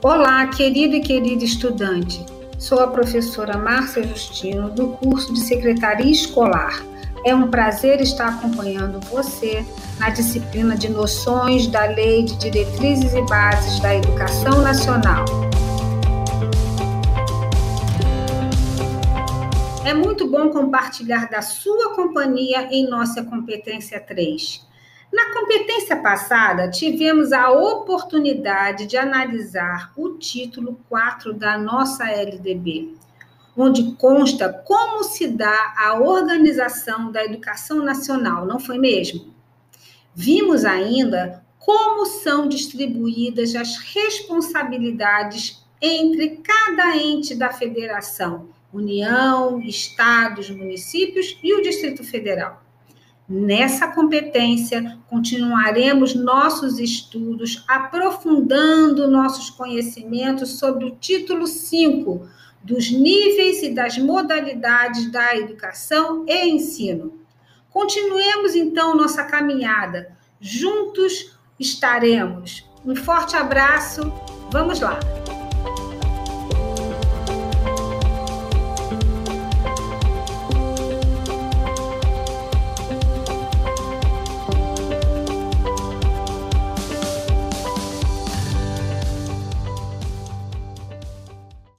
Olá, querido e querida estudante. Sou a professora Márcia Justino, do curso de Secretaria Escolar. É um prazer estar acompanhando você na disciplina de Noções da Lei de Diretrizes e Bases da Educação Nacional. É muito bom compartilhar da sua companhia em nossa competência 3. Na competência passada, tivemos a oportunidade de analisar o título 4 da nossa LDB, onde consta como se dá a organização da educação nacional, não foi mesmo? Vimos ainda como são distribuídas as responsabilidades entre cada ente da federação, União, estados, municípios e o Distrito Federal. Nessa competência, continuaremos nossos estudos aprofundando nossos conhecimentos sobre o título 5 dos níveis e das modalidades da educação e ensino. Continuemos então nossa caminhada. Juntos estaremos. Um forte abraço. Vamos lá.